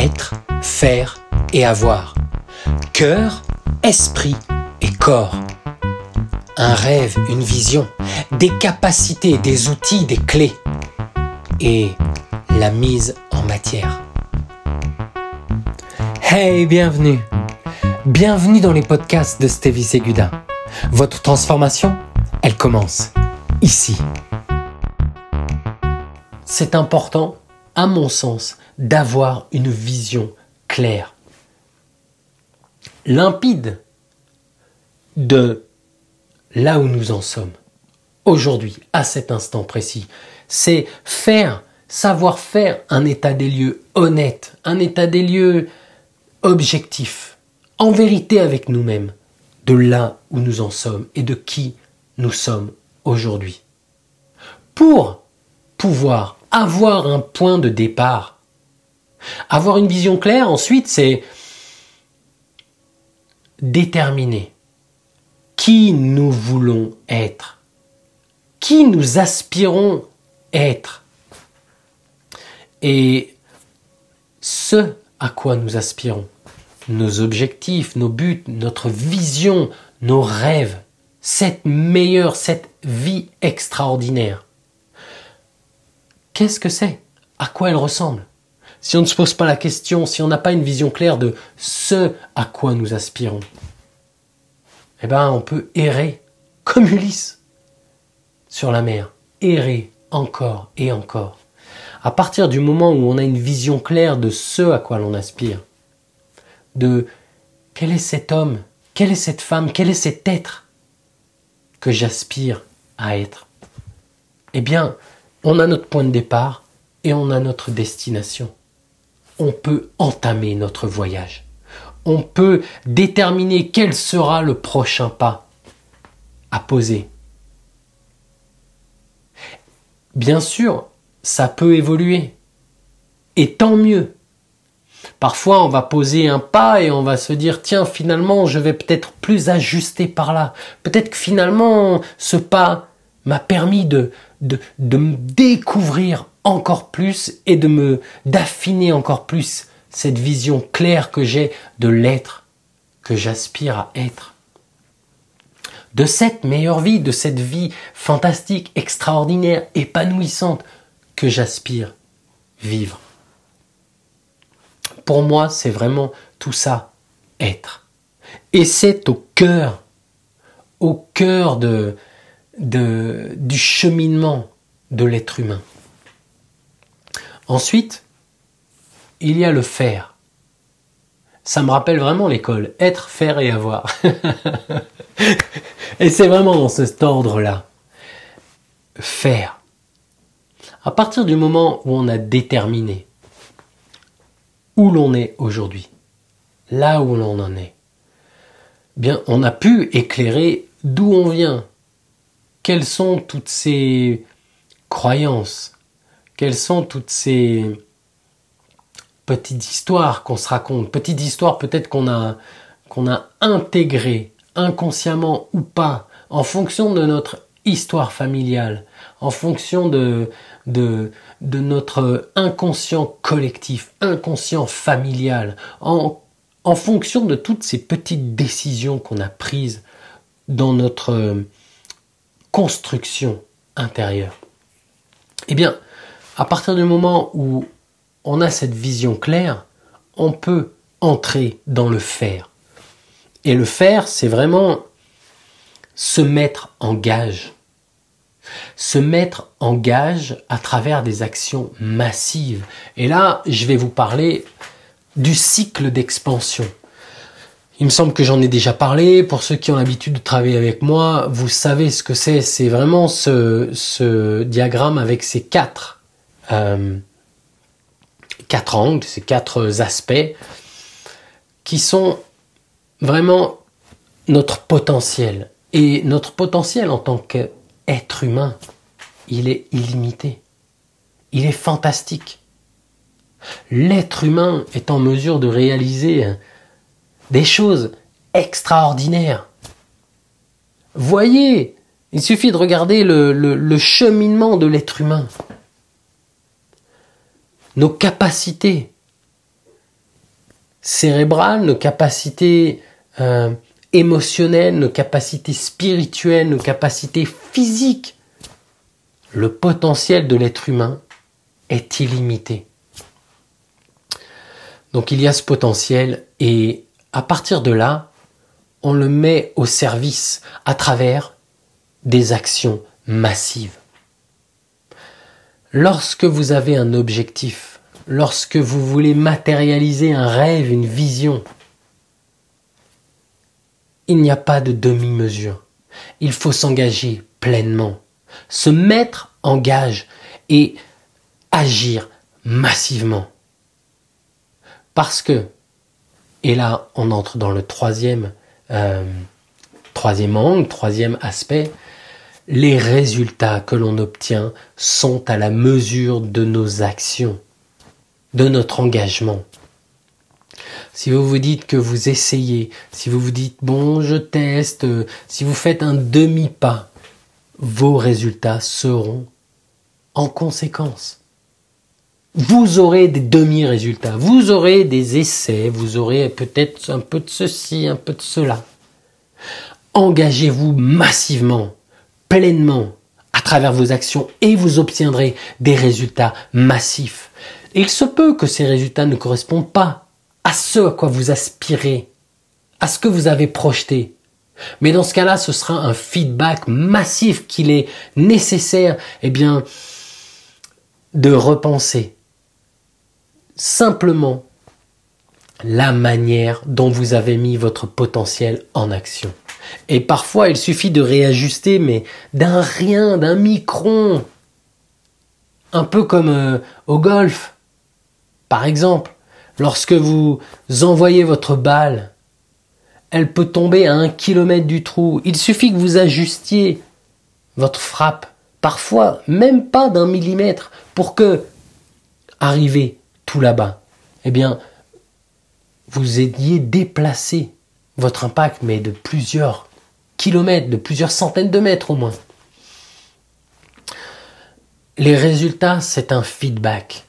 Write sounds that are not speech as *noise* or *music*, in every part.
être, faire et avoir. Cœur, esprit et corps. Un rêve, une vision, des capacités, des outils, des clés. Et la mise en matière. Hey, bienvenue. Bienvenue dans les podcasts de Stevie Seguda. Votre transformation, elle commence ici. C'est important, à mon sens, d'avoir une vision claire, limpide de là où nous en sommes aujourd'hui, à cet instant précis. C'est faire, savoir faire un état des lieux honnête, un état des lieux objectif, en vérité avec nous-mêmes, de là où nous en sommes et de qui nous sommes aujourd'hui. Pour pouvoir avoir un point de départ, avoir une vision claire, ensuite, c'est déterminer qui nous voulons être, qui nous aspirons être, et ce à quoi nous aspirons, nos objectifs, nos buts, notre vision, nos rêves, cette meilleure, cette vie extraordinaire. Qu'est-ce que c'est? À quoi elle ressemble? Si on ne se pose pas la question, si on n'a pas une vision claire de ce à quoi nous aspirons, eh ben on peut errer comme Ulysse sur la mer, errer encore et encore. À partir du moment où on a une vision claire de ce à quoi l'on aspire, de quel est cet homme, quelle est cette femme, quel est cet être que j'aspire à être, eh bien, on a notre point de départ et on a notre destination. On peut entamer notre voyage. On peut déterminer quel sera le prochain pas à poser. Bien sûr, ça peut évoluer. Et tant mieux. Parfois, on va poser un pas et on va se dire, tiens, finalement, je vais peut-être plus ajuster par là. Peut-être que finalement, ce pas m'a permis de, de, me découvrir encore plus et de me, d'affiner encore plus cette vision claire que j'ai de l'être que j'aspire à être. De cette meilleure vie, de cette vie fantastique, extraordinaire, épanouissante que j'aspire vivre. Pour moi, c'est vraiment tout ça, être. Et c'est au cœur, au cœur de, du cheminement de l'être humain. Ensuite, il y a le faire. Ça me rappelle vraiment l'école, être, faire et avoir. *laughs* et c'est vraiment dans cet ordre-là. Faire. À partir du moment où on a déterminé où l'on est aujourd'hui, là où l'on en est, bien, on a pu éclairer d'où on vient, quelles sont toutes ces croyances, quelles sont toutes ces petites histoires qu'on se raconte, petites histoires peut-être qu'on a, a intégrées inconsciemment ou pas, en fonction de notre histoire familiale, en fonction de, de, de notre inconscient collectif, inconscient familial, en, en fonction de toutes ces petites décisions qu'on a prises dans notre construction intérieure. Eh bien, à partir du moment où on a cette vision claire, on peut entrer dans le faire. Et le faire, c'est vraiment se mettre en gage se mettre en gage à travers des actions massives. Et là, je vais vous parler du cycle d'expansion. Il me semble que j'en ai déjà parlé. Pour ceux qui ont l'habitude de travailler avec moi, vous savez ce que c'est. C'est vraiment ce, diagramme avec ces quatre, euh, quatre angles, ces quatre aspects qui sont vraiment notre potentiel. Et notre potentiel en tant que être humain, il est illimité. Il est fantastique. L'être humain est en mesure de réaliser des choses extraordinaires. Voyez, il suffit de regarder le, cheminement de l'être humain. Nos capacités, cérébrales, nos capacités euh, émotionnelles, nos capacités spirituelles, nos capacités physiques. Le potentiel de l'être humain est illimité. Donc il y a ce potentiel et à partir de là, on le met au service à travers des actions massives. Lorsque vous avez un objectif, lorsque vous voulez matérialiser un rêve, une vision, il n'y a pas de demi-mesure. Il faut s'engager pleinement, se mettre en gage et agir massivement. Parce que, et là on entre dans le troisième, euh, troisième angle, troisième aspect, les résultats que l'on obtient sont à la mesure de nos actions, de notre engagement. Si vous vous dites que vous essayez, si vous vous dites bon je teste, si vous faites un demi-pas, vos résultats seront en conséquence. Vous aurez des demi-résultats, vous aurez des essais, vous aurez peut-être un peu de ceci, un peu de cela. Engagez-vous massivement, pleinement, à travers vos actions et vous obtiendrez des résultats massifs. il se peut que ces résultats ne correspondent pas à ce à quoi vous aspirez, à ce que vous avez projeté. Mais dans ce cas-là, ce sera un feedback massif qu'il est nécessaire, eh bien, de repenser, simplement la manière dont vous avez mis votre potentiel en action. Et parfois, il suffit de réajuster, mais d'un rien, d'un micron. Un peu comme euh, au golf. Par exemple, lorsque vous envoyez votre balle, elle peut tomber à un kilomètre du trou. Il suffit que vous ajustiez votre frappe, parfois même pas d'un millimètre, pour que, arriver là-bas, eh bien, vous ayez déplacé votre impact, mais de plusieurs kilomètres, de plusieurs centaines de mètres au moins. Les résultats, c'est un feedback.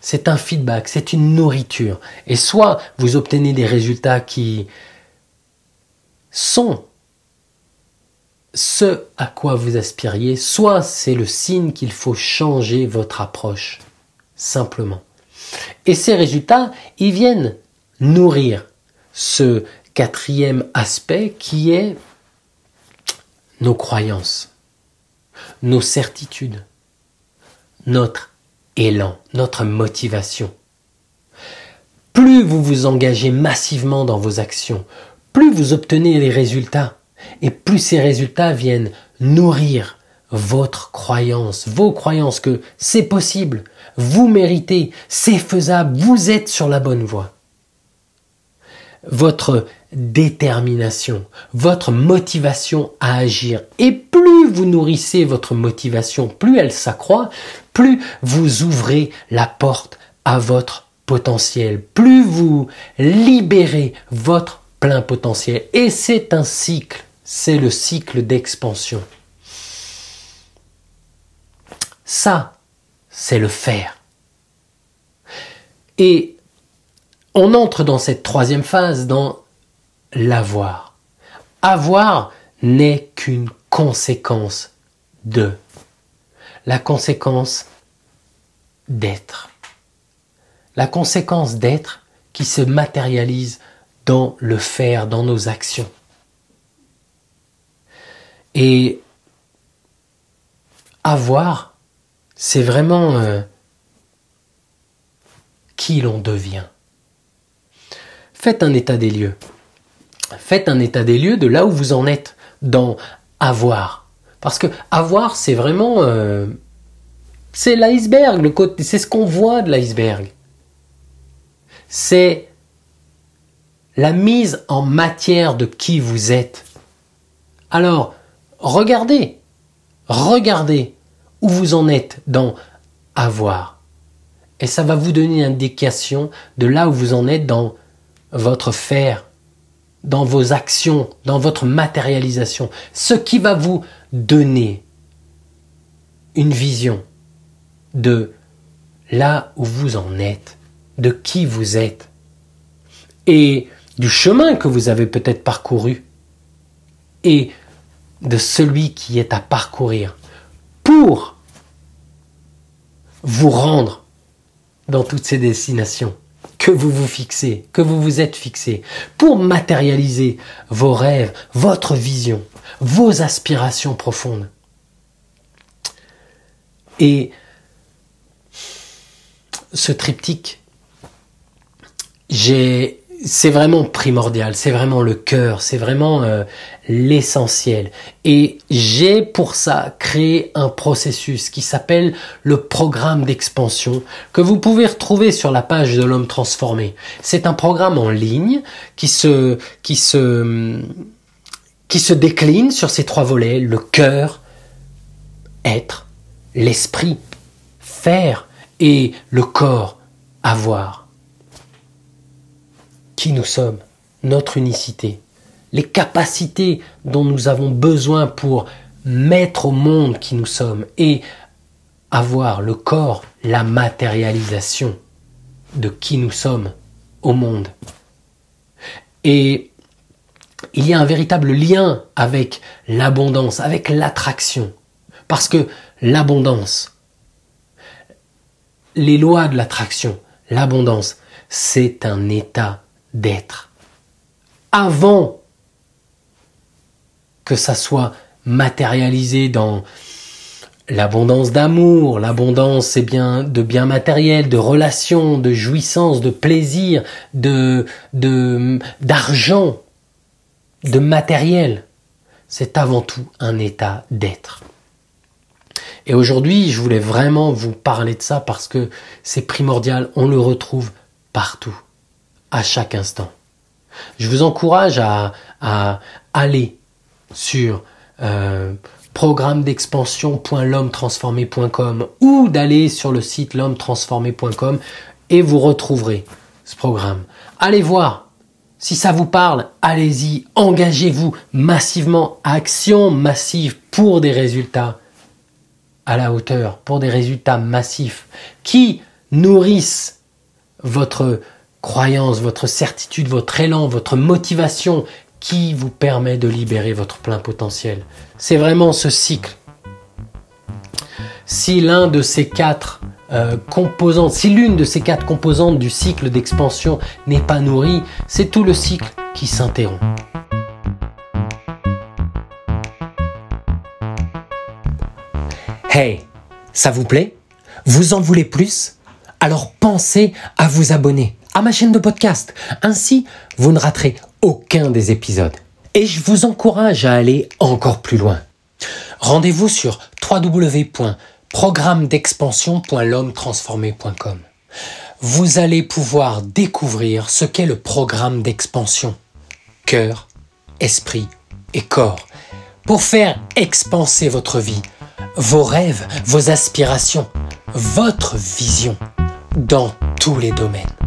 C'est un feedback, c'est une nourriture. Et soit vous obtenez des résultats qui sont ce à quoi vous aspiriez, soit c'est le signe qu'il faut changer votre approche, simplement. Et ces résultats, ils viennent nourrir ce quatrième aspect qui est nos croyances, nos certitudes, notre élan, notre motivation. Plus vous vous engagez massivement dans vos actions, plus vous obtenez les résultats, et plus ces résultats viennent nourrir votre croyance, vos croyances que c'est possible, vous méritez, c'est faisable, vous êtes sur la bonne voie. Votre détermination, votre motivation à agir. Et plus vous nourrissez votre motivation, plus elle s'accroît, plus vous ouvrez la porte à votre potentiel, plus vous libérez votre plein potentiel. Et c'est un cycle, c'est le cycle d'expansion. Ça, c'est le faire. Et on entre dans cette troisième phase, dans l'avoir. Avoir n'est qu'une conséquence de. La conséquence d'être. La conséquence d'être qui se matérialise dans le faire, dans nos actions. Et avoir, c'est vraiment euh, qui l'on devient. Faites un état des lieux. Faites un état des lieux de là où vous en êtes dans avoir. Parce que avoir, c'est vraiment... Euh, c'est l'iceberg, c'est ce qu'on voit de l'iceberg. C'est la mise en matière de qui vous êtes. Alors, regardez, regardez où vous en êtes dans avoir. Et ça va vous donner une indication de là où vous en êtes dans votre faire, dans vos actions, dans votre matérialisation. Ce qui va vous donner une vision de là où vous en êtes, de qui vous êtes. et du chemin que vous avez peut-être parcouru et de celui qui est à parcourir pour vous rendre dans toutes ces destinations que vous vous fixez, que vous vous êtes fixé, pour matérialiser vos rêves, votre vision, vos aspirations profondes. Et ce triptyque, j'ai c'est vraiment primordial, c'est vraiment le cœur, c'est vraiment euh, l'essentiel. Et j'ai pour ça créé un processus qui s'appelle le programme d'expansion que vous pouvez retrouver sur la page de l'homme transformé. C'est un programme en ligne qui se, qui se, qui se décline sur ces trois volets, le cœur, être, l'esprit, faire et le corps, avoir qui nous sommes, notre unicité, les capacités dont nous avons besoin pour mettre au monde qui nous sommes et avoir le corps, la matérialisation de qui nous sommes au monde. Et il y a un véritable lien avec l'abondance, avec l'attraction. Parce que l'abondance, les lois de l'attraction, l'abondance, c'est un état d'être. Avant que ça soit matérialisé dans l'abondance d'amour, l'abondance bien de biens matériels, de relations, de jouissance, de plaisir, de d'argent, de matériel. C'est avant tout un état d'être. Et aujourd'hui, je voulais vraiment vous parler de ça parce que c'est primordial, on le retrouve partout à chaque instant. Je vous encourage à, aller sur euh, programme d'expansion.l'homme-transformé.com ou d'aller sur le site l'homme-transformé.com et vous retrouverez ce programme. Allez voir. Si ça vous parle, allez-y, engagez-vous massivement, action massive pour des résultats à la hauteur, pour des résultats massifs qui nourrissent votre croyance, votre certitude, votre élan, votre motivation qui vous permet de libérer votre plein potentiel. C'est vraiment ce cycle. Si l'un de ces quatre euh, composantes, si l'une de ces quatre composantes du cycle d'expansion n'est pas nourrie, c'est tout le cycle qui s'interrompt. Hey, ça vous plaît? Vous en voulez plus? Alors pensez à vous abonner à ma chaîne de podcast. Ainsi, vous ne raterez aucun des épisodes. Et je vous encourage à aller encore plus loin. Rendez-vous sur www.programmedexpansion.l'homme-transformé.com. Vous allez pouvoir découvrir ce qu'est le programme d'expansion. Cœur, esprit et corps. Pour faire expanser votre vie, vos rêves, vos aspirations, votre vision dans tous les domaines.